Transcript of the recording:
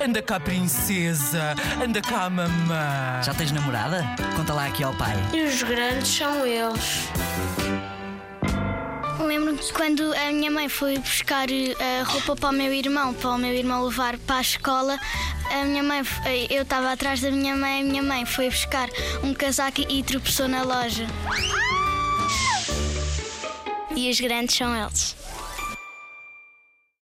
Anda cá, princesa. Anda cá, mamã. Já tens namorada? Conta lá aqui ao pai. E os grandes são eles. Lembro-me quando a minha mãe foi buscar a roupa para o meu irmão, para o meu irmão levar para a escola. A minha mãe, eh, eu estava atrás da minha mãe, a minha mãe foi buscar um casaco e tropeçou na loja. E os grandes são eles.